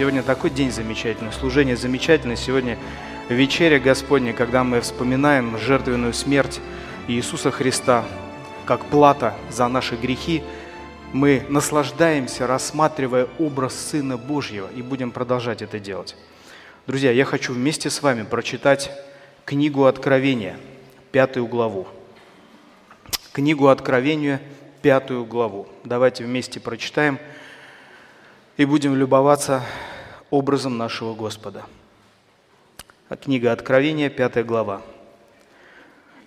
Сегодня такой день замечательный, служение замечательное. Сегодня вечеря Господня, когда мы вспоминаем жертвенную смерть Иисуса Христа как плата за наши грехи. Мы наслаждаемся, рассматривая образ Сына Божьего, и будем продолжать это делать. Друзья, я хочу вместе с вами прочитать книгу Откровения, пятую главу. Книгу Откровения, пятую главу. Давайте вместе прочитаем и будем любоваться образом нашего Господа. Книга Откровения, пятая глава.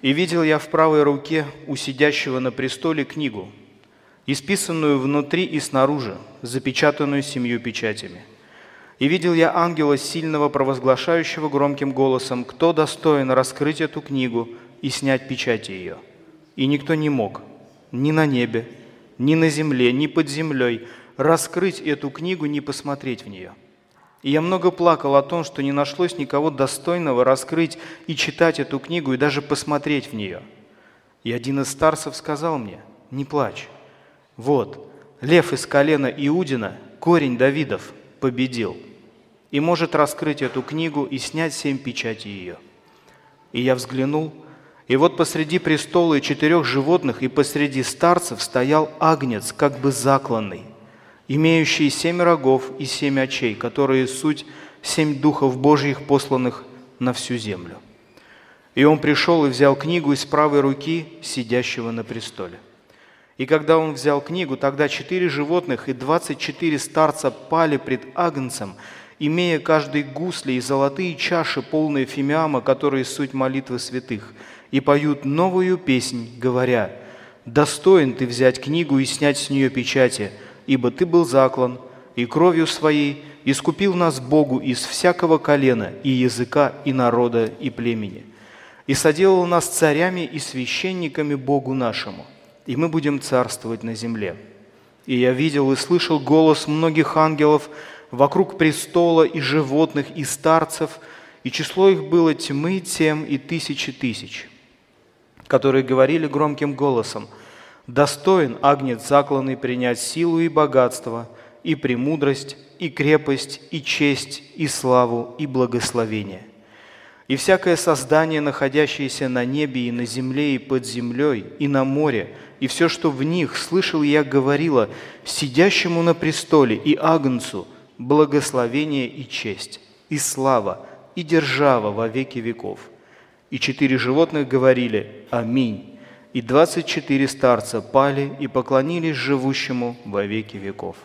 «И видел я в правой руке у сидящего на престоле книгу, исписанную внутри и снаружи, запечатанную семью печатями – и видел я ангела сильного, провозглашающего громким голосом, кто достоин раскрыть эту книгу и снять печати ее. И никто не мог, ни на небе, ни на земле, ни под землей, раскрыть эту книгу, не посмотреть в нее. И я много плакал о том, что не нашлось никого достойного раскрыть и читать эту книгу, и даже посмотреть в нее. И один из старцев сказал мне, не плачь. Вот, лев из колена Иудина, корень Давидов – победил и может раскрыть эту книгу и снять семь печати ее. И я взглянул, и вот посреди престола и четырех животных и посреди старцев стоял агнец, как бы закланный, имеющий семь рогов и семь очей, которые суть семь духов Божьих, посланных на всю землю. И он пришел и взял книгу из правой руки сидящего на престоле – и когда он взял книгу, тогда четыре животных и двадцать четыре старца пали пред Агнцем, имея каждый гусли и золотые чаши, полные фимиама, которые суть молитвы святых, и поют новую песнь, говоря, «Достоин ты взять книгу и снять с нее печати, ибо ты был заклан, и кровью своей искупил нас Богу из всякого колена и языка, и народа, и племени, и соделал нас царями и священниками Богу нашему, и мы будем царствовать на земле. И я видел и слышал голос многих ангелов вокруг престола и животных, и старцев, и число их было тьмы тем и тысячи тысяч, которые говорили громким голосом, «Достоин агнец закланный принять силу и богатство, и премудрость, и крепость, и честь, и славу, и благословение» и всякое создание, находящееся на небе и на земле и под землей, и на море, и все, что в них, слышал я, говорила, сидящему на престоле и Агнцу благословение и честь, и слава, и держава во веки веков. И четыре животных говорили «Аминь». И двадцать четыре старца пали и поклонились живущему во веки веков.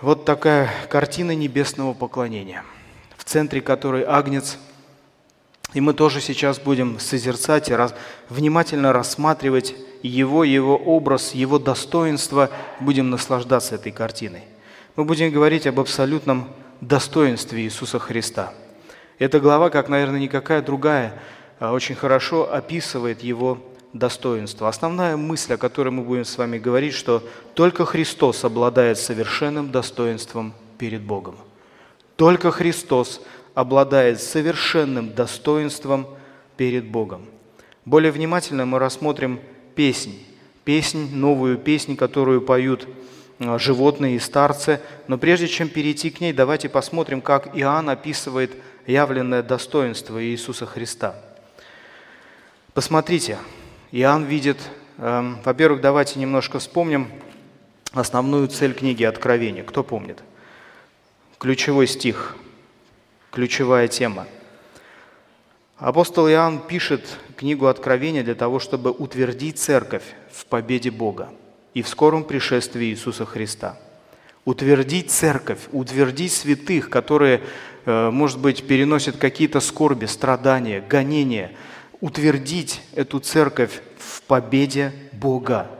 Вот такая картина небесного поклонения, в центре которой Агнец – и мы тоже сейчас будем созерцать и раз, внимательно рассматривать его, его образ, его достоинство, будем наслаждаться этой картиной. Мы будем говорить об абсолютном достоинстве Иисуса Христа. Эта глава, как, наверное, никакая другая, очень хорошо описывает его достоинство. Основная мысль, о которой мы будем с вами говорить, что только Христос обладает совершенным достоинством перед Богом. Только Христос обладает совершенным достоинством перед Богом. Более внимательно мы рассмотрим песнь, песнь, новую песнь, которую поют а, животные и старцы. Но прежде чем перейти к ней, давайте посмотрим, как Иоанн описывает явленное достоинство Иисуса Христа. Посмотрите, Иоанн видит, э, во-первых, давайте немножко вспомним основную цель книги Откровения. Кто помнит? Ключевой стих ключевая тема. Апостол Иоанн пишет книгу Откровения для того, чтобы утвердить церковь в победе Бога и в скором пришествии Иисуса Христа. Утвердить церковь, утвердить святых, которые, э, может быть, переносят какие-то скорби, страдания, гонения. Утвердить эту церковь в победе Бога.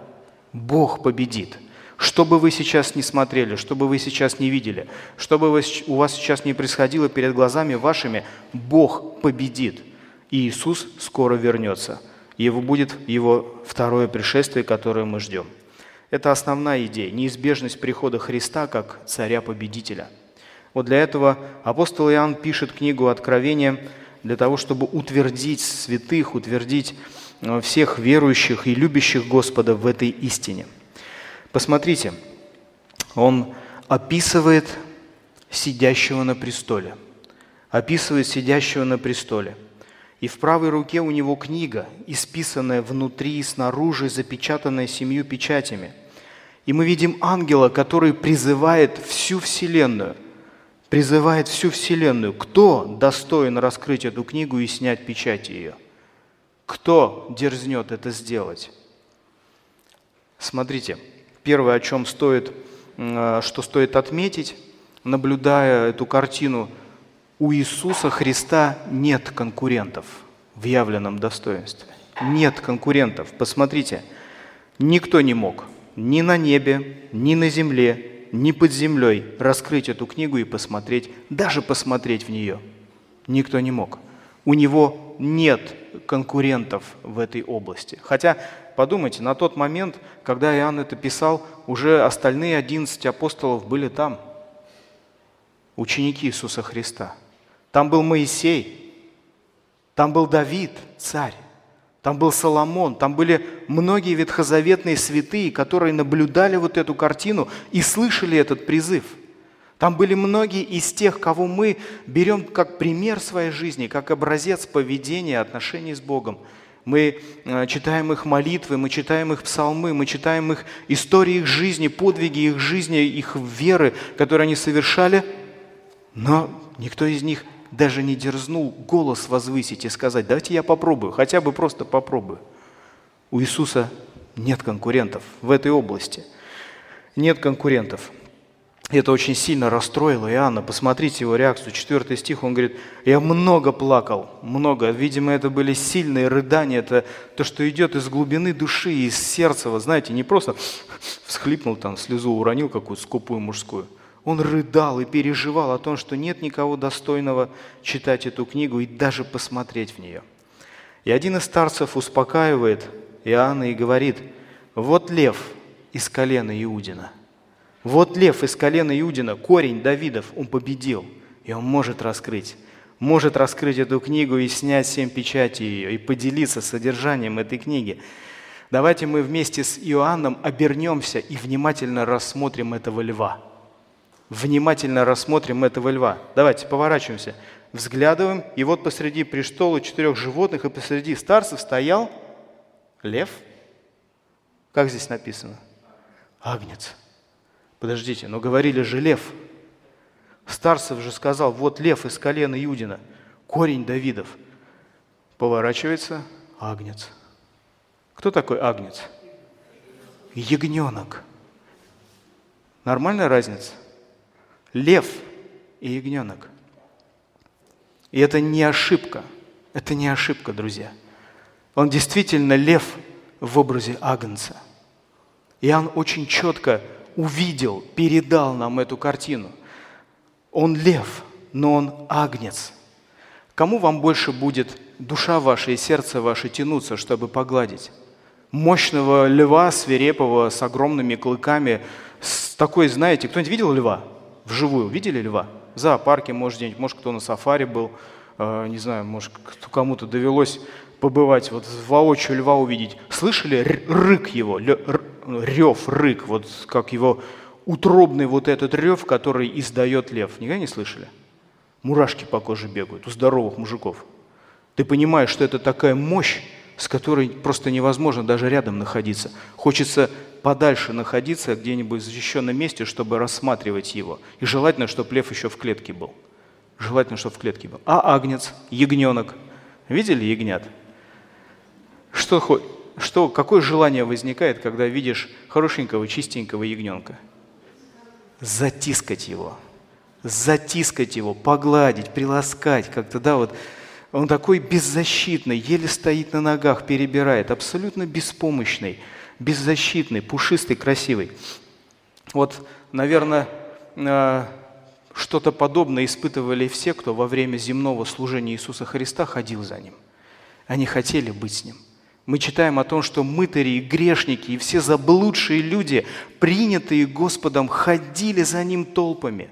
Бог победит – что бы вы сейчас не смотрели, что бы вы сейчас не видели, что бы у вас сейчас не происходило перед глазами вашими, Бог победит. И Иисус скоро вернется. Его будет его второе пришествие, которое мы ждем. Это основная идея, неизбежность прихода Христа как царя-победителя. Вот для этого апостол Иоанн пишет книгу Откровения для того, чтобы утвердить святых, утвердить э, всех верующих и любящих Господа в этой истине – Посмотрите, он описывает сидящего на престоле. Описывает сидящего на престоле. И в правой руке у него книга, исписанная внутри и снаружи, запечатанная семью печатями. И мы видим ангела, который призывает всю Вселенную. Призывает всю Вселенную. Кто достоин раскрыть эту книгу и снять печати ее? Кто дерзнет это сделать? Смотрите, первое, о чем стоит, э, что стоит отметить, наблюдая эту картину, у Иисуса Христа нет конкурентов в явленном достоинстве. Нет конкурентов. Посмотрите, никто не мог ни на небе, ни на земле, ни под землей раскрыть эту книгу и посмотреть, даже посмотреть в нее. Никто не мог. У него нет конкурентов в этой области. Хотя, подумайте, на тот момент, когда Иоанн это писал, уже остальные 11 апостолов были там, ученики Иисуса Христа. Там был Моисей, там был Давид, царь, там был Соломон, там были многие ветхозаветные святые, которые наблюдали вот эту картину и слышали этот призыв – там были многие из тех, кого мы берем как пример своей жизни, как образец поведения, отношений с Богом. Мы э, читаем их молитвы, мы читаем их псалмы, мы читаем их истории их жизни, подвиги их жизни, их веры, которые они совершали, но никто из них даже не дерзнул голос возвысить и сказать, давайте я попробую, хотя бы просто попробую. У Иисуса нет конкурентов в этой области. Нет конкурентов. Это очень сильно расстроило Иоанна. Посмотрите его реакцию. Четвертый стих, он говорит, я много плакал, много. Видимо, это были сильные рыдания. Это то, что идет из глубины души, из сердца. Вы знаете, не просто всхлипнул там, слезу уронил какую-то скупую мужскую. Он рыдал и переживал о том, что нет никого достойного читать эту книгу и даже посмотреть в нее. И один из старцев успокаивает Иоанна и говорит, вот лев из колена Иудина – вот лев из колена Иудина, корень Давидов, он победил, и он может раскрыть. Может раскрыть эту книгу и снять семь печатей ее, и поделиться содержанием этой книги. Давайте мы вместе с Иоанном обернемся и внимательно рассмотрим этого льва. Внимательно рассмотрим этого льва. Давайте поворачиваемся, взглядываем, и вот посреди престола четырех животных и посреди старцев стоял лев. Как здесь написано? Агнец. Подождите, но говорили же лев. Старцев же сказал, вот лев из колена Юдина, корень Давидов. Поворачивается агнец. Кто такой агнец? Ягненок. Нормальная разница? Лев и ягненок. И это не ошибка. Это не ошибка, друзья. Он действительно лев в образе агнца. И он очень четко увидел, передал нам эту картину. Он лев, но он агнец. Кому вам больше будет душа ваша и сердце ваше тянуться, чтобы погладить? Мощного льва, свирепого, с огромными клыками, с такой, знаете, кто-нибудь видел льва вживую? Видели льва? В зоопарке, может, где-нибудь, может, кто на сафари был, э, не знаю, может, кому-то довелось побывать, вот воочию льва увидеть. Слышали рык его, рев, рык, вот как его утробный вот этот рев, который издает лев. Никогда не слышали? Мурашки по коже бегают у здоровых мужиков. Ты понимаешь, что это такая мощь, с которой просто невозможно даже рядом находиться. Хочется подальше находиться где-нибудь в защищенном месте, чтобы рассматривать его. И желательно, чтобы лев еще в клетке был. Желательно, чтобы в клетке был. А агнец, ягненок. Видели ягнят? Что, что, какое желание возникает, когда видишь хорошенького, чистенького ягненка? Затискать его. Затискать его, погладить, приласкать как-то, да, вот. Он такой беззащитный, еле стоит на ногах, перебирает, абсолютно беспомощный, беззащитный, пушистый, красивый. Вот, наверное, э, что-то подобное испытывали все, кто во время земного служения Иисуса Христа ходил за Ним. Они хотели быть с Ним – мы читаем о том, что мытари и грешники и все заблудшие люди, принятые Господом, ходили за Ним толпами.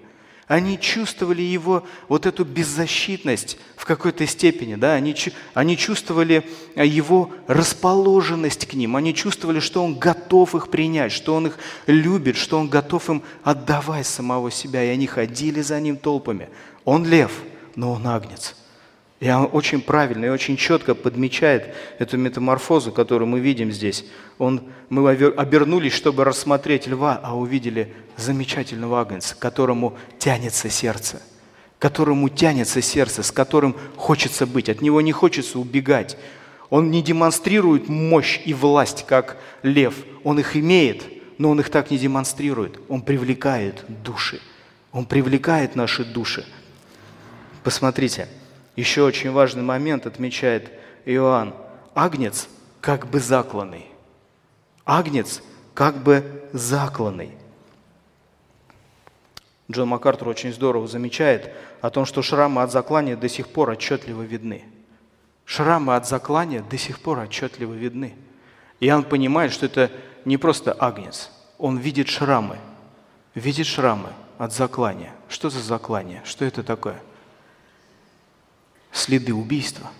Они чувствовали его вот эту беззащитность в какой-то степени, да? они, они чувствовали его расположенность к ним, они чувствовали, что он готов их принять, что он их любит, что он готов им отдавать самого себя, и они ходили за ним толпами. Он лев, но он агнец – и он очень правильно и очень четко подмечает эту метаморфозу, которую мы видим здесь. Он, мы обернулись, чтобы рассмотреть льва, а увидели замечательного агнца, к которому тянется сердце, к которому тянется сердце, с которым хочется быть, от него не хочется убегать. Он не демонстрирует мощь и власть, как лев. Он их имеет, но он их так не демонстрирует. Он привлекает души. Он привлекает наши души. Посмотрите – еще очень важный момент отмечает Иоанн. Агнец как бы закланный. Агнец как бы закланный. Джон МакАртур очень здорово замечает о том, что шрамы от заклания до сих пор отчетливо видны. Шрамы от заклания до сих пор отчетливо видны. И он понимает, что это не просто агнец. Он видит шрамы. Видит шрамы от заклания. Что за заклание? Что это такое? Следы убийства.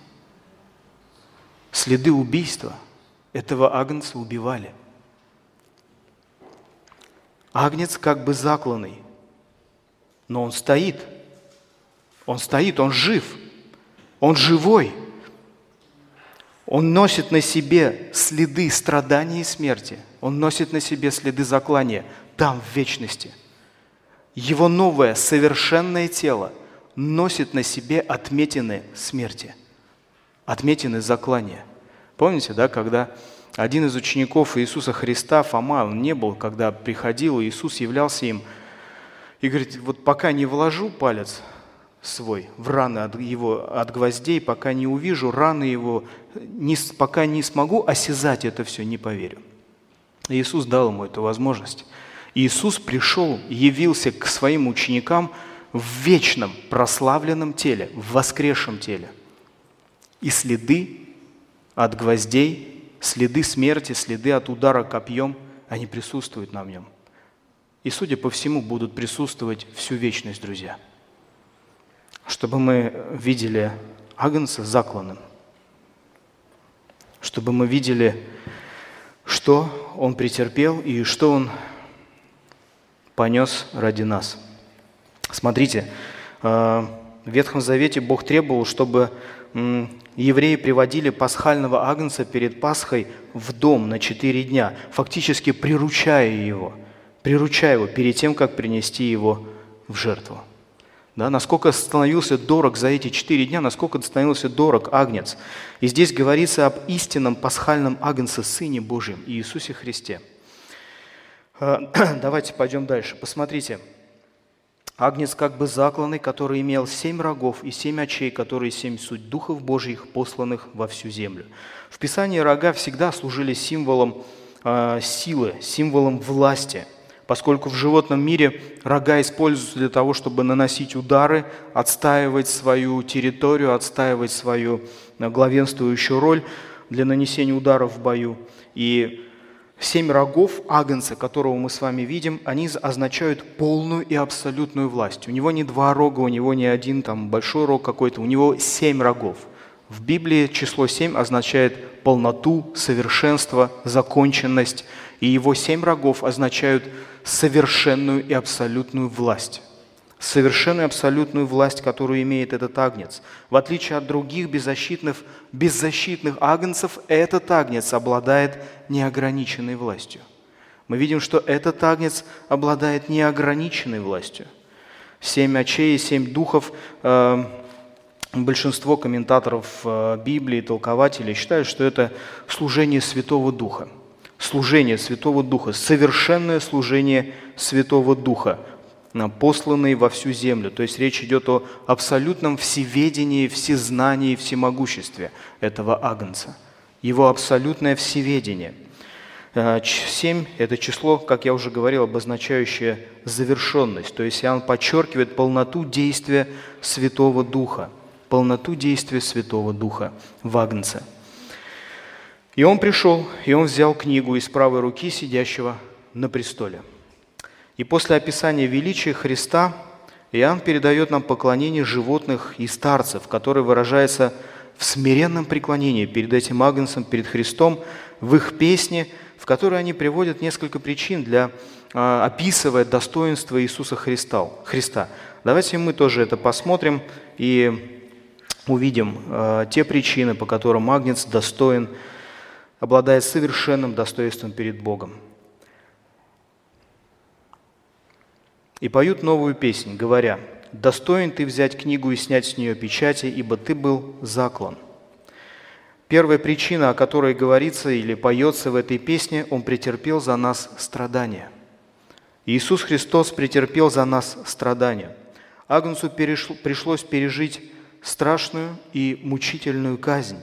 Следы убийства этого агнца убивали. Агнец как бы закланный, но он стоит. Он стоит, он жив, он живой. Он носит на себе следы страдания и смерти. Он носит на себе следы заклания там, в вечности. Его новое совершенное тело – носит на себе отметины смерти, отметины заклания. Помните, да, когда один из учеников Иисуса Христа, Фома, он не был, когда приходил, Иисус являлся им, и говорит, вот пока не вложу палец свой в раны от его от гвоздей, пока не увижу раны его, не, пока не смогу осязать это все, не поверю. Иисус дал ему эту возможность. Иисус пришел, явился к своим ученикам – в вечном прославленном теле, в воскресшем теле. И следы от гвоздей, следы смерти, следы от удара копьем, они присутствуют на нем. И, судя по всему, будут присутствовать всю вечность, друзья. Чтобы мы видели Агнца закланным. Чтобы мы видели, что Он претерпел и что Он понес ради нас – Смотрите, э, в Ветхом Завете Бог требовал, чтобы евреи приводили пасхального агнца перед Пасхой в дом на четыре дня, фактически приручая его, приручая его перед тем, как принести его в жертву. Да, насколько становился дорог за эти четыре дня, насколько становился дорог агнец. И здесь говорится об истинном пасхальном агнце, Сыне Божьем, Иисусе Христе. Э, давайте пойдем дальше. Посмотрите, Агнец как бы закланный, который имел семь рогов и семь очей, которые семь суть духов Божьих, посланных во всю землю. В Писании рога всегда служили символом э, силы, символом власти, поскольку в животном мире рога используются для того, чтобы наносить удары, отстаивать свою территорию, отстаивать свою э, главенствующую роль для нанесения ударов в бою. И Семь рогов Агнца, которого мы с вами видим, они означают полную и абсолютную власть. У него не два рога, у него не один там большой рог какой-то, у него семь рогов. В Библии число семь означает полноту, совершенство, законченность, и его семь рогов означают совершенную и абсолютную власть совершенную абсолютную власть, которую имеет этот агнец. В отличие от других беззащитных, беззащитных агнцев, этот агнец обладает неограниченной властью. Мы видим, что этот агнец обладает неограниченной властью. Семь очей, семь духов. Э, большинство комментаторов э, Библии, толкователей считают, что это служение Святого Духа. Служение Святого Духа, совершенное служение Святого Духа – посланный во всю землю. То есть речь идет о абсолютном всеведении, всезнании, всемогуществе этого Агнца. Его абсолютное всеведение. Э, семь – это число, как я уже говорил, обозначающее завершенность. То есть Иоанн подчеркивает полноту действия Святого Духа. Полноту действия Святого Духа в Агнце. И он пришел, и он взял книгу из правой руки сидящего на престоле – и после описания величия Христа Иоанн передает нам поклонение животных и старцев, которое выражается в смиренном преклонении перед этим Агнцем, перед Христом, в их песне, в которой они приводят несколько причин для а, описывая достоинство Иисуса Христа. Христа. Давайте мы тоже это посмотрим и увидим э, те причины, по которым Агнец достоин, обладает совершенным достоинством перед Богом. И поют новую песнь, говоря, «Достоин ты взять книгу и снять с нее печати, ибо ты был заклан». Первая причина, о которой говорится или поется в этой песне, Он претерпел за нас страдания. Иисус Христос претерпел за нас страдания. Агнцу пришлось пережить страшную и мучительную казнь.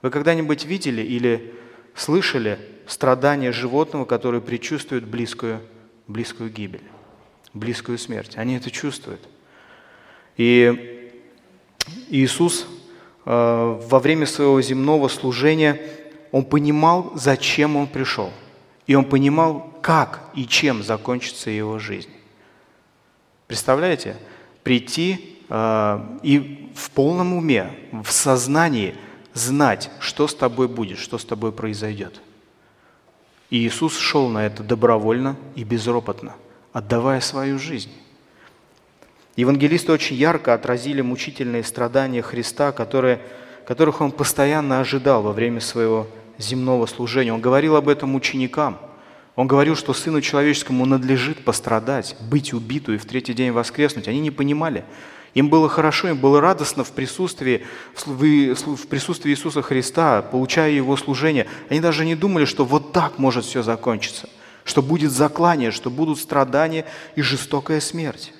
Вы когда-нибудь видели или слышали страдания животного, которое предчувствует близкую, близкую гибель, близкую смерть? Они это чувствуют. И Иисус э, во время своего земного служения, Он понимал, зачем Он пришел. И Он понимал, как и чем закончится Его жизнь. Представляете? Прийти а, и в полном уме, в сознании знать, что с тобой будет, что с тобой произойдет. И Иисус шел на это добровольно и безропотно, отдавая свою жизнь. Евангелисты очень ярко отразили мучительные страдания Христа, которые, которых он постоянно ожидал во время своего земного служения. Он говорил об этом ученикам – он говорил, что Сыну Человеческому надлежит пострадать, быть убиту и в третий день воскреснуть. Они не понимали. Им было хорошо, им было радостно в присутствии, в присутствии Иисуса Христа, получая Его служение. Они даже не думали, что вот так может все закончиться, что будет заклание, что будут страдания и жестокая смерть.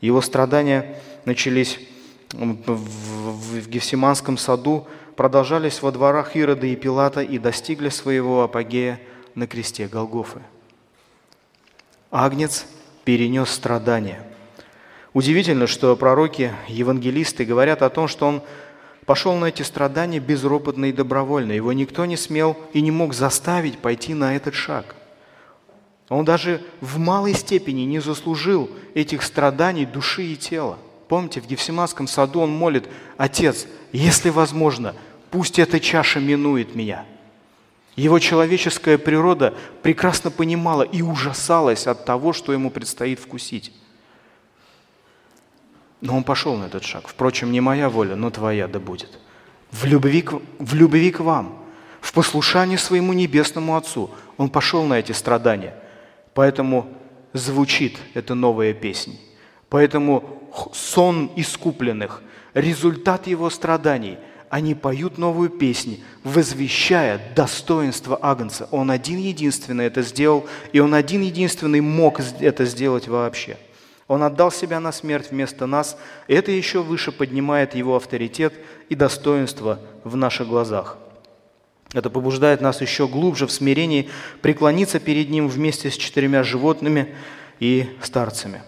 Его страдания начались в Гефсиманском саду, продолжались во дворах Ирода и Пилата и достигли своего апогея на кресте Голгофы. Агнец перенес страдания – Удивительно, что пророки, евангелисты говорят о том, что он пошел на эти страдания безропотно и добровольно. Его никто не смел и не мог заставить пойти на этот шаг. Он даже в малой степени не заслужил этих страданий души и тела. Помните, в Гефсиманском саду он молит, «Отец, если возможно, пусть эта чаша минует меня». Его человеческая природа прекрасно понимала и ужасалась от того, что ему предстоит вкусить. Но он пошел на этот шаг. Впрочем, не моя воля, но твоя да будет. В любви, к, в любви к вам, в послушании своему небесному Отцу. Он пошел на эти страдания. Поэтому звучит эта новая песня. Поэтому сон искупленных, результат его страданий, они поют новую песню, возвещая достоинство Агнца. Он один единственный это сделал, и он один единственный мог это сделать вообще – он отдал себя на смерть вместо нас, и это еще выше поднимает его авторитет и достоинство в наших глазах. Это побуждает нас еще глубже в смирении преклониться перед Ним вместе с четырьмя животными и старцами.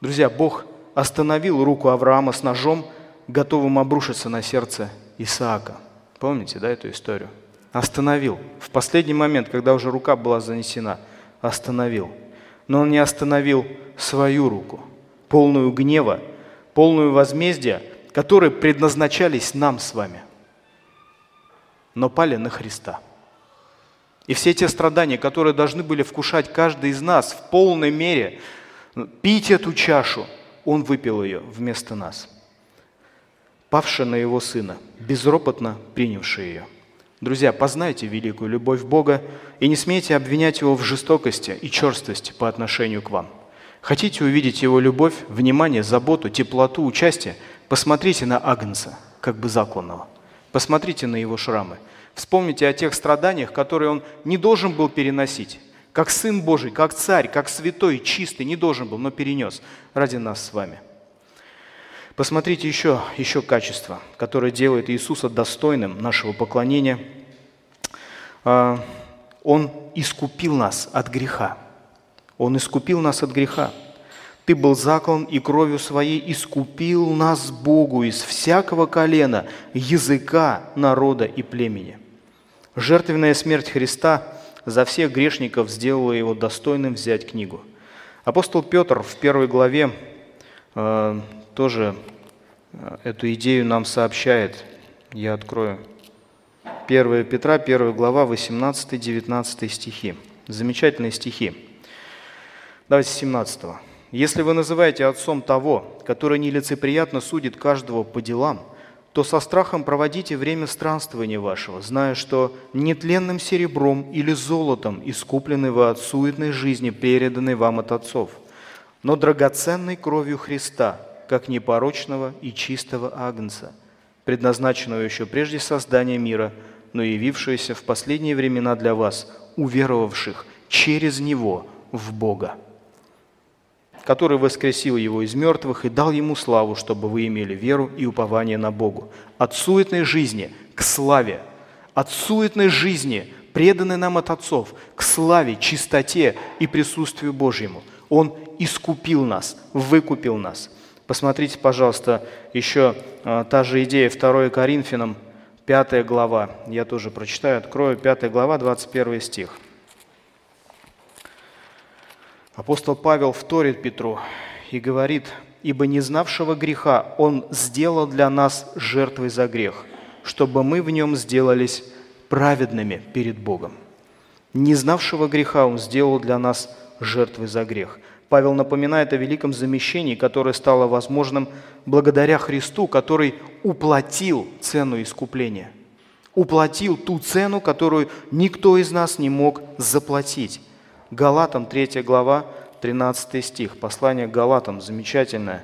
Друзья, Бог остановил руку Авраама с ножом, готовым обрушиться на сердце Исаака. Помните, да, эту историю? Остановил. В последний момент, когда уже рука была занесена, остановил – но он не остановил свою руку, полную гнева, полную возмездия, которые предназначались нам с вами, но пали на Христа. И все те страдания, которые должны были вкушать каждый из нас в полной мере, пить эту чашу, Он выпил ее вместо нас, павший на Его Сына, безропотно принявший ее. Друзья, познайте великую любовь Бога и не смейте обвинять Его в жестокости и черствости по отношению к вам. Хотите увидеть Его любовь, внимание, заботу, теплоту, участие? Посмотрите на Агнца, как бы закланного. Посмотрите на Его шрамы. Вспомните о тех страданиях, которые Он не должен был переносить. Как Сын Божий, как Царь, как Святой, чистый, не должен был, но перенес ради нас с вами. Посмотрите еще, еще качество, которое делает Иисуса достойным нашего поклонения. А, Он искупил нас от греха. Он искупил нас от греха. Ты был заклан и кровью своей искупил нас Богу из всякого колена, языка, народа и племени. Жертвенная смерть Христа за всех грешников сделала его достойным взять книгу. Апостол Петр в первой главе э, тоже э, эту идею нам сообщает. Я открою. 1 Петра, 1 глава, 18-19 стихи. Замечательные стихи. Давайте с 17. «Если вы называете отцом того, который нелицеприятно судит каждого по делам, то со страхом проводите время странствования вашего, зная, что нетленным серебром или золотом искуплены вы от суетной жизни, переданной вам от отцов, но драгоценной кровью Христа, как непорочного и чистого агнца, предназначенного еще прежде создания мира, но явившегося в последние времена для вас, уверовавших через Него в Бога который воскресил его из мертвых и дал ему славу, чтобы вы имели веру и упование на Богу. От суетной жизни к славе, от суетной жизни, преданной нам от отцов, к славе, чистоте и присутствию Божьему. Он искупил нас, выкупил нас. Посмотрите, пожалуйста, еще а, та же идея 2 Коринфянам, 5 глава. Я тоже прочитаю, открою, 5 глава, 21 стих. Апостол Павел вторит Петру и говорит, «Ибо не знавшего греха Он сделал для нас жертвой за грех, чтобы мы в нем сделались праведными перед Богом». Не знавшего греха Он сделал для нас жертвой за грех. Павел напоминает о великом замещении, которое стало возможным благодаря Христу, который уплатил цену искупления. Уплатил ту цену, которую никто из нас не мог заплатить. Галатам 3 глава, 13 стих. Послание к Галатам, замечательное,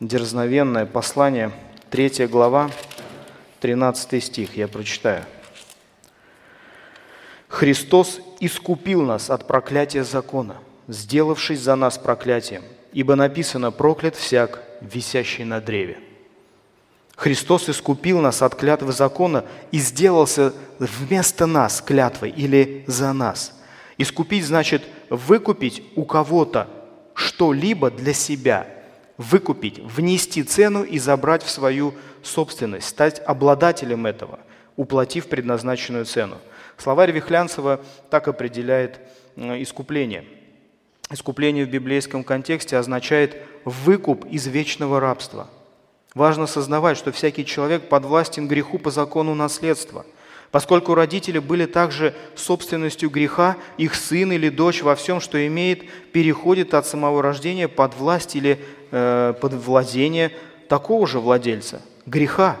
дерзновенное послание, 3 глава, 13 стих, я прочитаю. «Христос искупил нас от проклятия закона, сделавшись за нас проклятием, ибо написано «проклят всяк, висящий на древе». Христос искупил нас от клятвы закона и сделался вместо нас клятвой или за нас – Искупить значит выкупить у кого-то что-либо для себя. Выкупить, внести цену и забрать в свою собственность, стать обладателем этого, уплатив предназначенную цену. Словарь Вихлянцева так определяет э, искупление. Искупление в библейском контексте означает выкуп из вечного рабства. Важно сознавать, что всякий человек подвластен греху по закону наследства – Поскольку родители были также собственностью греха, их сын или дочь во всем, что имеет, переходит от самого рождения под власть или э, под владение такого же владельца – греха.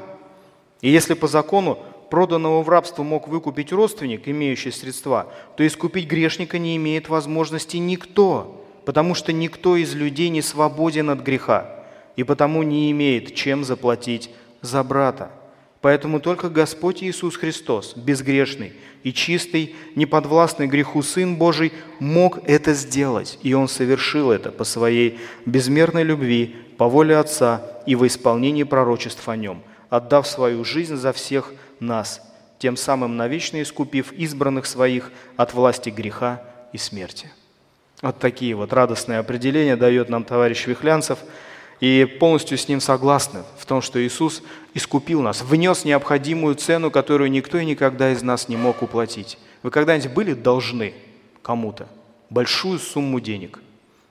И если по закону проданного в рабство мог выкупить родственник, имеющий средства, то искупить грешника не имеет возможности никто, потому что никто из людей не свободен от греха, и потому не имеет чем заплатить за брата. Поэтому только Господь Иисус Христос, безгрешный и чистый, неподвластный греху Сын Божий, мог это сделать. И Он совершил это по Своей безмерной любви, по воле Отца и во исполнении пророчеств о Нем, отдав свою жизнь за всех нас, тем самым навечно искупив избранных Своих от власти греха и смерти. Вот такие вот радостные определения дает нам товарищ Вихлянцев – и полностью с ним согласны в том, что Иисус искупил нас, внес необходимую цену, которую никто и никогда из нас не мог уплатить. Вы когда-нибудь были должны кому-то большую сумму денег?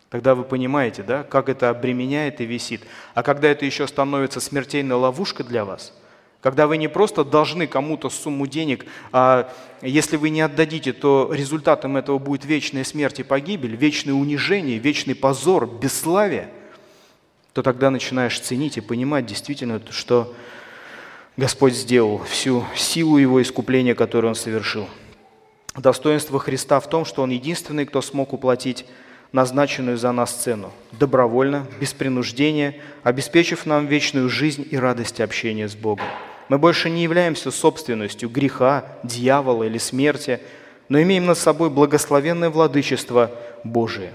Тогда вы понимаете, да, как это обременяет и висит. А когда это еще становится смертельной ловушкой для вас, когда вы не просто должны кому-то сумму денег, а если вы не отдадите, то результатом этого будет вечная смерть и погибель, вечное унижение, вечный позор, бесславие – то тогда начинаешь ценить и понимать действительно, что Господь сделал, всю силу Его искупления, которое Он совершил. Достоинство Христа в том, что Он единственный, кто смог уплатить назначенную за нас цену, добровольно, без принуждения, обеспечив нам вечную жизнь и радость общения с Богом. Мы больше не являемся собственностью греха, дьявола или смерти, но имеем над собой благословенное владычество Божие.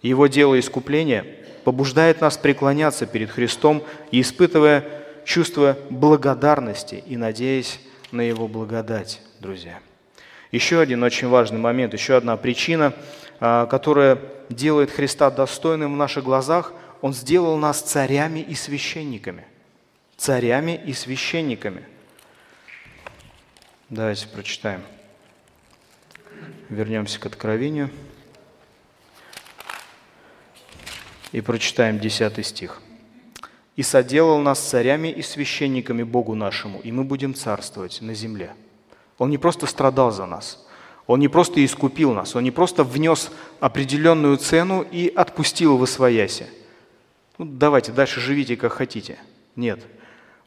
Его дело искупления – побуждает нас преклоняться перед Христом и испытывая чувство благодарности и надеясь на Его благодать, друзья. Еще один очень важный момент, еще одна причина, а, которая делает Христа достойным в наших глазах, Он сделал нас царями и священниками. Царями и священниками. Давайте прочитаем. Вернемся к Откровению. И прочитаем 10 стих. «И соделал нас царями и священниками Богу нашему, и мы будем царствовать на земле». Он не просто страдал за нас, Он не просто искупил нас, Он не просто внес определенную цену и отпустил в освояси. Ну, давайте, дальше живите, как хотите. Нет.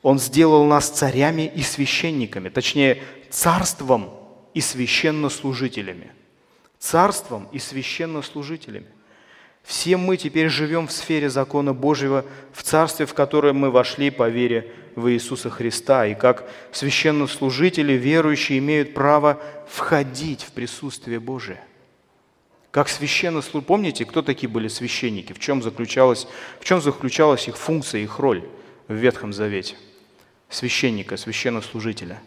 Он сделал нас царями и священниками, точнее, царством и священнослужителями. Царством и священнослужителями. Все мы теперь живем в сфере закона Божьего, в царстве, в которое мы вошли по вере в Иисуса Христа. И как священнослужители, верующие, имеют право входить в присутствие Божие. Как священнослужители, помните, кто такие были священники, в чем заключалась, в чем заключалась их функция, их роль в Ветхом Завете? Священника, священнослужителя.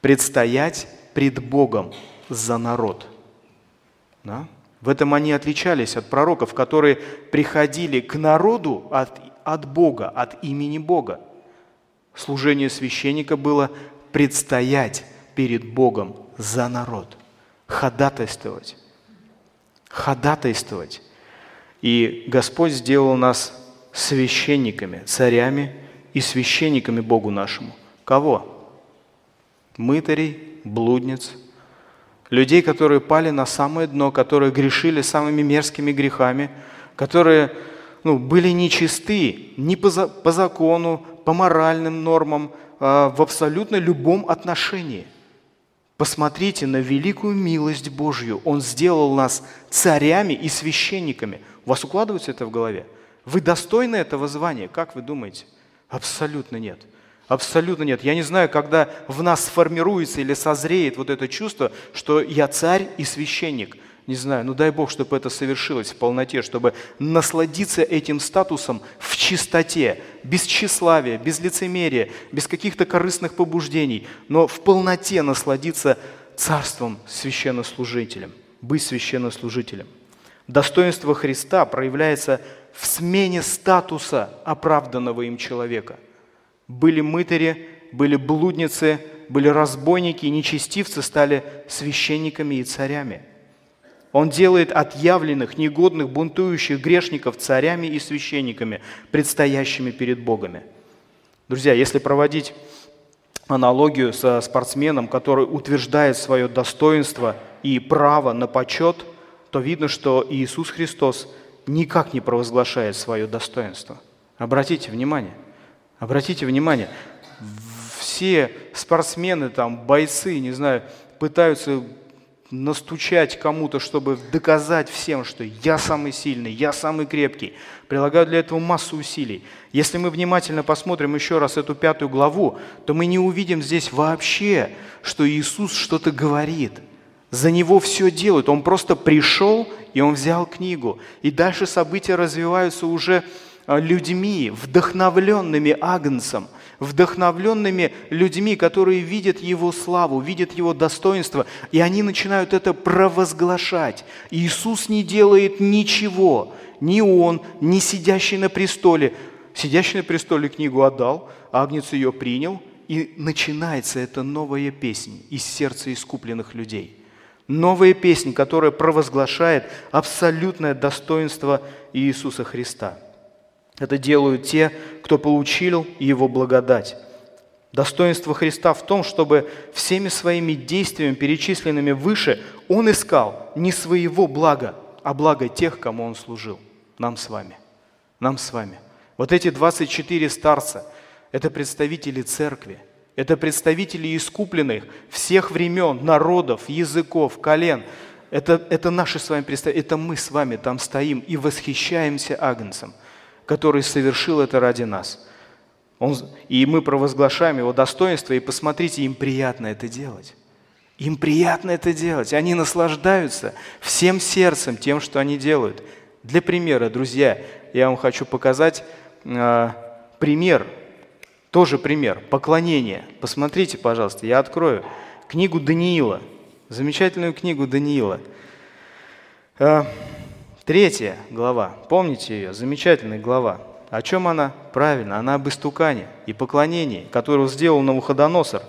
Предстоять пред Богом за народ. Да? В этом они отличались от пророков, которые приходили к народу от, от Бога, от имени Бога. Служение священника было предстоять перед Богом за народ, ходатайствовать. Ходатайствовать. И Господь сделал нас священниками, царями и священниками Богу нашему. Кого? Мытарей, блудниц, людей, которые пали на самое дно, которые грешили самыми мерзкими грехами, которые ну, были нечисты ни по, за, по закону, по моральным нормам, а, в абсолютно любом отношении. Посмотрите на великую милость Божью. Он сделал нас царями и священниками. У вас укладывается это в голове? Вы достойны этого звания? Как вы думаете? Абсолютно нет. Абсолютно нет. Я не знаю, когда в нас сформируется или созреет вот это чувство, что я царь и священник. Не знаю, ну дай Бог, чтобы это совершилось в полноте, чтобы насладиться этим статусом в чистоте, без тщеславия, без лицемерия, без каких-то корыстных побуждений, но в полноте насладиться царством священнослужителем, быть священнослужителем. Достоинство Христа проявляется в смене статуса оправданного им человека – были мытари, были блудницы, были разбойники и нечестивцы стали священниками и царями. Он делает отъявленных, негодных, бунтующих грешников царями и священниками, предстоящими перед Богами. Друзья, если проводить аналогию со спортсменом, который утверждает свое достоинство и право на почет, то видно, что Иисус Христос никак не провозглашает свое достоинство. Обратите внимание – Обратите внимание, все спортсмены, там, бойцы, не знаю, пытаются настучать кому-то, чтобы доказать всем, что я самый сильный, я самый крепкий. Прилагают для этого массу усилий. Если мы внимательно посмотрим еще раз эту пятую главу, то мы не увидим здесь вообще, что Иисус что-то говорит. За него все делают. Он просто пришел, и он взял книгу. И дальше события развиваются уже людьми, вдохновленными Агнцем, вдохновленными людьми, которые видят Его славу, видят Его достоинство, и они начинают это провозглашать. Иисус не делает ничего, ни Он, ни сидящий на престоле. Сидящий на престоле книгу отдал, Агнец ее принял, и начинается эта новая песня из сердца искупленных людей – Новая песня, которая провозглашает абсолютное достоинство Иисуса Христа – это делают те, кто получил Его благодать. Достоинство Христа в том, чтобы всеми своими действиями, перечисленными выше, Он искал не своего блага, а блага тех, кому Он служил. Нам с вами. Нам с вами. Вот эти 24 старца – это представители церкви, это представители искупленных всех времен, народов, языков, колен. Это, это наши с вами представители, это мы с вами там стоим и восхищаемся Агнцем – который совершил это ради нас. Он, и мы провозглашаем Его достоинство, и посмотрите, им приятно это делать. Им приятно это делать. Они наслаждаются всем сердцем тем, что они делают. Для примера, друзья, я вам хочу показать э, пример, тоже пример, поклонение. Посмотрите, пожалуйста, я открою книгу Даниила, замечательную книгу Даниила. Э, Третья глава, помните ее, замечательная глава. О чем она? Правильно, она об истукане и поклонении, которого сделал Навуходоносор.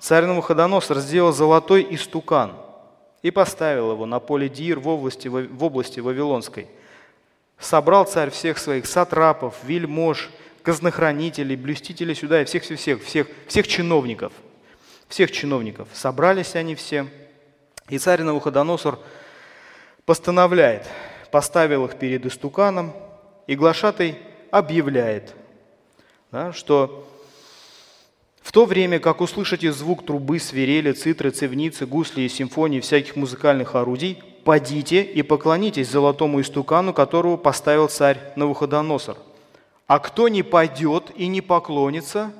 Царь Навуходоносор сделал золотой истукан и поставил его на поле Дир в области, в области Вавилонской. Собрал царь всех своих сатрапов, вельмож, казнохранителей, блюстителей сюда и всех-всех, всех, всех чиновников. Всех чиновников. Собрались они все. И царь Навуходоносор постановляет, поставил их перед истуканом, и глашатай объявляет, да, что в то время, как услышите звук трубы, свирели, цитры, цивницы, гусли и симфонии всяких музыкальных орудий, подите и поклонитесь золотому истукану, которого поставил царь Навуходоносор. А кто не пойдет и не поклонится,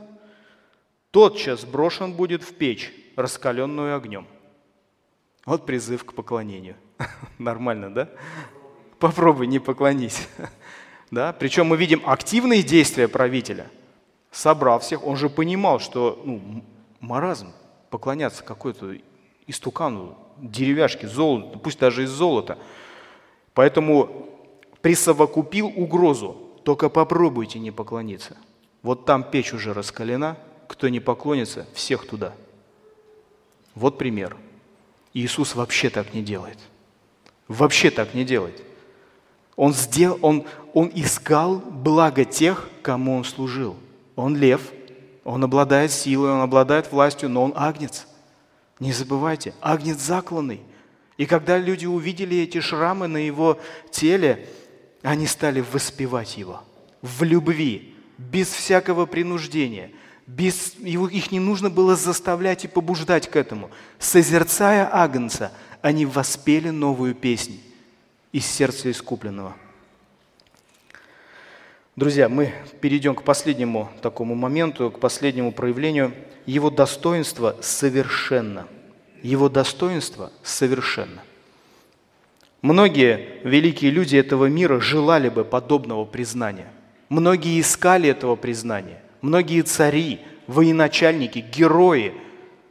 тотчас брошен будет в печь, раскаленную огнем. Вот призыв к поклонению. Нормально, да? Попробуй, не поклонись. Да? Причем мы видим активные действия правителя – собрал всех, он же понимал, что ну, маразм, поклоняться какой-то истукану, деревяшке, золото, пусть даже из золота. Поэтому присовокупил угрозу, только попробуйте не поклониться. Вот там печь уже раскалена, кто не поклонится, всех туда. Вот пример. Иисус вообще так не делает. Вообще так не делает. Он, сделал, он, он искал благо тех, кому он служил – он лев, он обладает силой, он обладает властью, но он агнец. Не забывайте, агнец закланный. И когда люди увидели эти шрамы на его теле, они стали воспевать его в любви, без всякого принуждения. Без, их не нужно было заставлять и побуждать к этому. Созерцая Агнца, они воспели новую песнь из сердца искупленного – Друзья, мы перейдем к последнему такому моменту, к последнему проявлению. Его достоинство совершенно. Его достоинство совершенно. Многие великие люди этого мира желали бы подобного признания. Многие искали этого признания. Многие цари, военачальники, герои,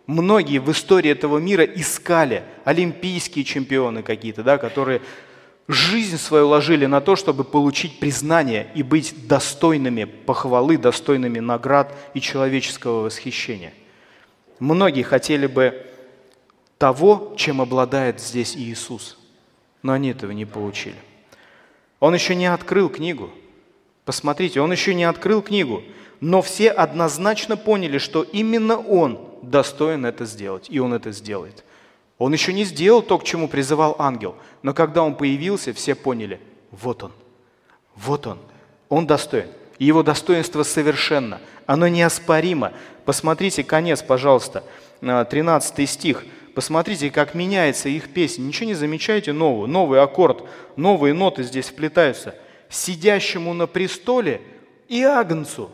многие в истории этого мира искали олимпийские чемпионы какие-то, да, которые жизнь свою ложили на то, чтобы получить признание и быть достойными похвалы, достойными наград и человеческого восхищения. Многие хотели бы того, чем обладает здесь Иисус, но они этого не получили. Он еще не открыл книгу. Посмотрите, он еще не открыл книгу, но все однозначно поняли, что именно он достоин это сделать, и он это сделает. Он еще не сделал то, к чему призывал ангел, но когда он появился, все поняли, вот он, вот он, он достоин. И его достоинство совершенно, оно неоспоримо. Посмотрите конец, пожалуйста, 13 стих. Посмотрите, как меняется их песня. Ничего не замечаете новую? Новый аккорд, новые ноты здесь вплетаются. Сидящему на престоле и Агнцу.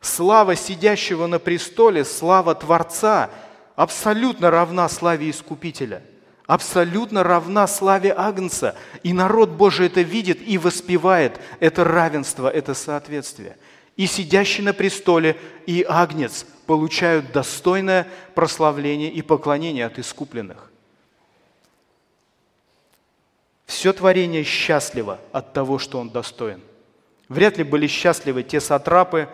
Слава сидящего на престоле, слава Творца – абсолютно равна славе Искупителя, абсолютно равна славе Агнца. И народ Божий это видит и воспевает это равенство, это соответствие. И сидящий на престоле, и Агнец получают достойное прославление и поклонение от искупленных. Все творение счастливо от того, что он достоин. Вряд ли были счастливы те сатрапы,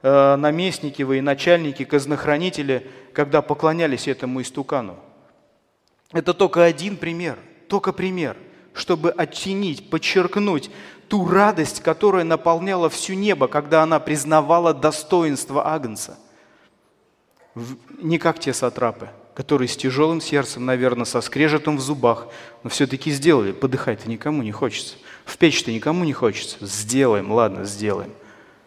Э, наместники, военачальники, казнохранители, когда поклонялись этому истукану. Это только один пример, только пример, чтобы оттенить, подчеркнуть ту радость, которая наполняла всю небо, когда она признавала достоинство Агнца. Не как те сатрапы, которые с тяжелым сердцем, наверное, со скрежетом в зубах, но все-таки сделали. Подыхать-то никому не хочется. В печь-то никому не хочется. Сделаем, ладно, сделаем.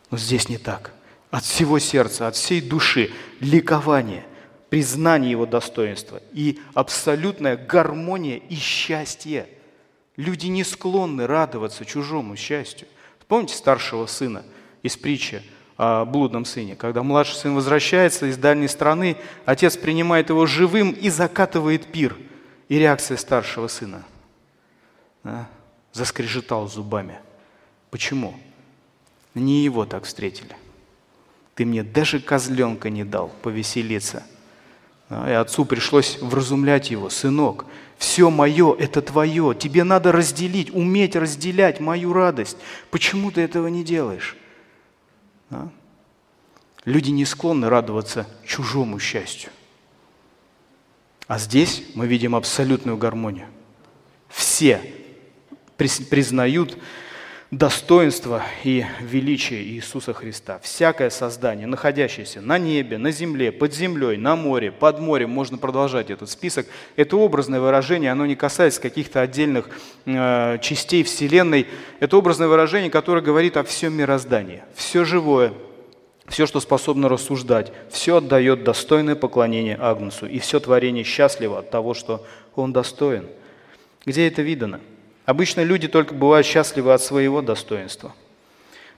Но здесь не так – от всего сердца, от всей души, ликование, признание его достоинства и абсолютная гармония и счастье. Люди не склонны радоваться чужому счастью. Помните старшего сына из притчи о блудном сыне? Когда младший сын возвращается из дальней страны, отец принимает его живым и закатывает пир. И реакция старшего сына. Да? Заскрежетал зубами. Почему? Не его так встретили. Ты мне даже козленка не дал повеселиться. И отцу пришлось вразумлять его, сынок, все мое – это твое, тебе надо разделить, уметь разделять мою радость. Почему ты этого не делаешь? А? Люди не склонны радоваться чужому счастью. А здесь мы видим абсолютную гармонию. Все признают достоинство и величие Иисуса Христа. Всякое создание, находящееся на небе, на земле, под землей, на море, под морем, можно продолжать этот список. Это образное выражение, оно не касается каких-то отдельных э, частей Вселенной. Это образное выражение, которое говорит о всем мироздании. Все живое, все, что способно рассуждать, все отдает достойное поклонение Агнцу, и все творение счастливо от того, что он достоин. Где это видано? Обычно люди только бывают счастливы от своего достоинства.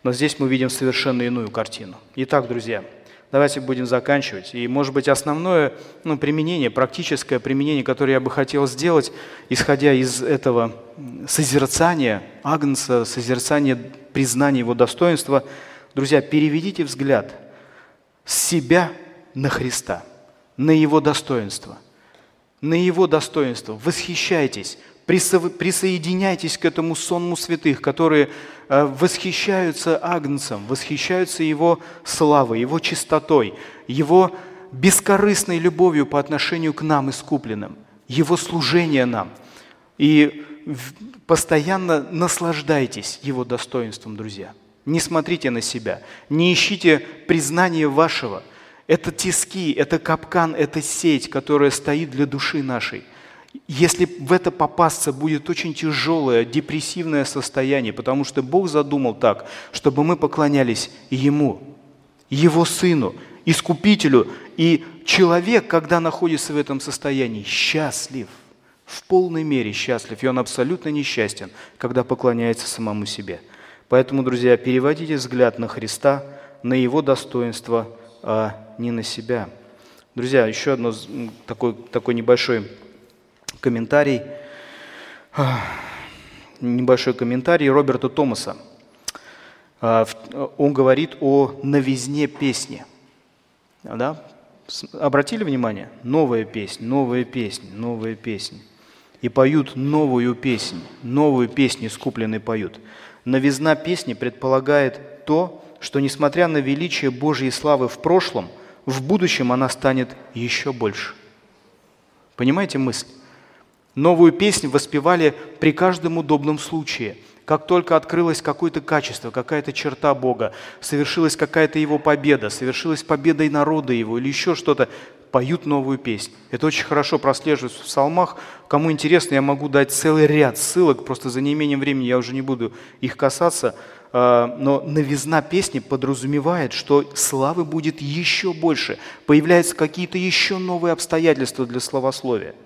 Но здесь мы видим совершенно иную картину. Итак, друзья, давайте будем заканчивать. И, может быть, основное ну, применение, практическое применение, которое я бы хотел сделать, исходя из этого созерцания Агнца, созерцания признания его достоинства, друзья, переведите взгляд с себя на Христа, на его достоинство, на его достоинство. Восхищайтесь, присоединяйтесь к этому сонму святых, которые э, восхищаются Агнцем, восхищаются Его славой, Его чистотой, Его бескорыстной любовью по отношению к нам, искупленным, Его служение нам. И постоянно наслаждайтесь Его достоинством, друзья. Не смотрите на себя, не ищите признания вашего. Это тиски, это капкан, это сеть, которая стоит для души нашей – если в это попасться, будет очень тяжелое, депрессивное состояние, потому что Бог задумал так, чтобы мы поклонялись Ему, Его Сыну, Искупителю. И человек, когда находится в этом состоянии, счастлив, в полной мере счастлив, и он абсолютно несчастен, когда поклоняется самому себе. Поэтому, друзья, переводите взгляд на Христа, на Его достоинство, а не на себя. Друзья, еще одно такой, такой небольшой комментарий, небольшой комментарий Роберта Томаса. А, он говорит о новизне песни. Да? Обратили внимание? Новая песня, новая песня, новая песня. И поют новую песнь, новую песню искупленные поют. Новизна песни предполагает то, что несмотря на величие Божьей славы в прошлом, в будущем она станет еще больше. Понимаете мысль? Новую песню воспевали при каждом удобном случае. Как только открылось какое-то качество, какая-то черта Бога, совершилась какая-то Его победа, совершилась победа и народа Его или еще что-то, поют новую песню. Это очень хорошо прослеживается в псалмах. Кому интересно, я могу дать целый ряд ссылок, просто за неимением времени я уже не буду их касаться. А, но новизна песни подразумевает, что славы будет еще больше, появляются какие-то еще новые обстоятельства для словословия –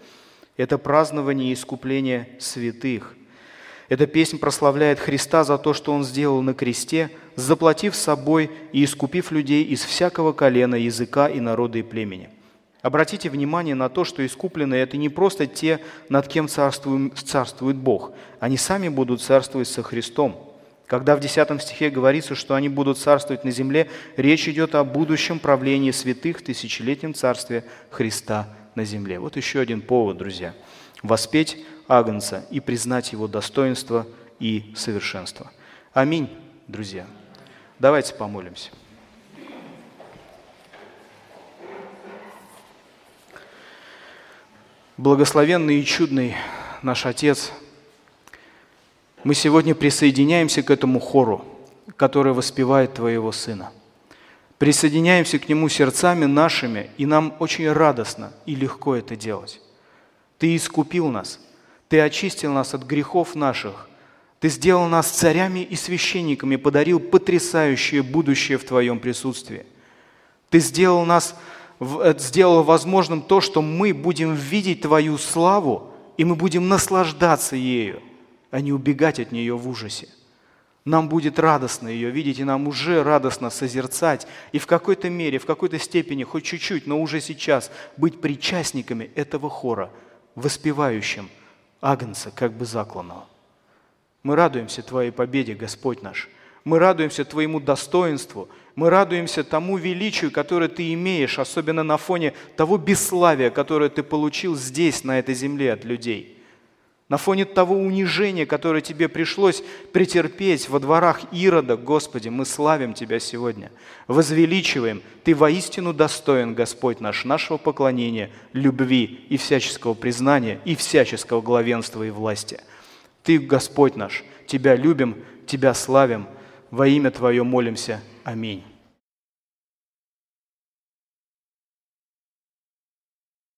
это празднование искупления святых. Эта песня прославляет Христа за то, что Он сделал на кресте, заплатив собой и искупив людей из всякого колена, языка и народа и племени. Обратите внимание на то, что искупленные – это не просто те, над кем царствует Бог. Они сами будут царствовать со Христом. Когда в 10 стихе говорится, что они будут царствовать на земле, речь идет о будущем правлении святых в тысячелетнем царстве Христа на земле. Вот еще один повод, друзья. Воспеть Агнца и признать его достоинство и совершенство. Аминь, друзья. Давайте помолимся. Благословенный и чудный наш Отец, мы сегодня присоединяемся к этому хору, который воспевает Твоего Сына – присоединяемся к Нему сердцами нашими, и нам очень радостно и легко это делать. Ты искупил нас, Ты очистил нас от грехов наших, Ты сделал нас царями и священниками, подарил потрясающее будущее в Твоем присутствии. Ты сделал нас, э, сделал возможным то, что мы будем видеть Твою славу, и мы будем наслаждаться ею, а не убегать от нее в ужасе. Нам будет радостно ее видеть, и нам уже радостно созерцать, и в какой-то мере, в какой-то степени, хоть чуть-чуть, но уже сейчас быть причастниками этого хора, воспевающим Агнца, как бы закланного. Мы радуемся Твоей победе, Господь наш. Мы радуемся Твоему достоинству. Мы радуемся тому величию, которое Ты имеешь, особенно на фоне того бесславия, которое Ты получил здесь, на этой земле от людей – на фоне того унижения, которое тебе пришлось претерпеть во дворах Ирода, Господи, мы славим Тебя сегодня, возвеличиваем. Ты воистину достоин, Господь наш, нашего поклонения, любви и всяческого признания, и всяческого главенства и власти. Ты, Господь наш, Тебя любим, Тебя славим, во имя Твое молимся. Аминь.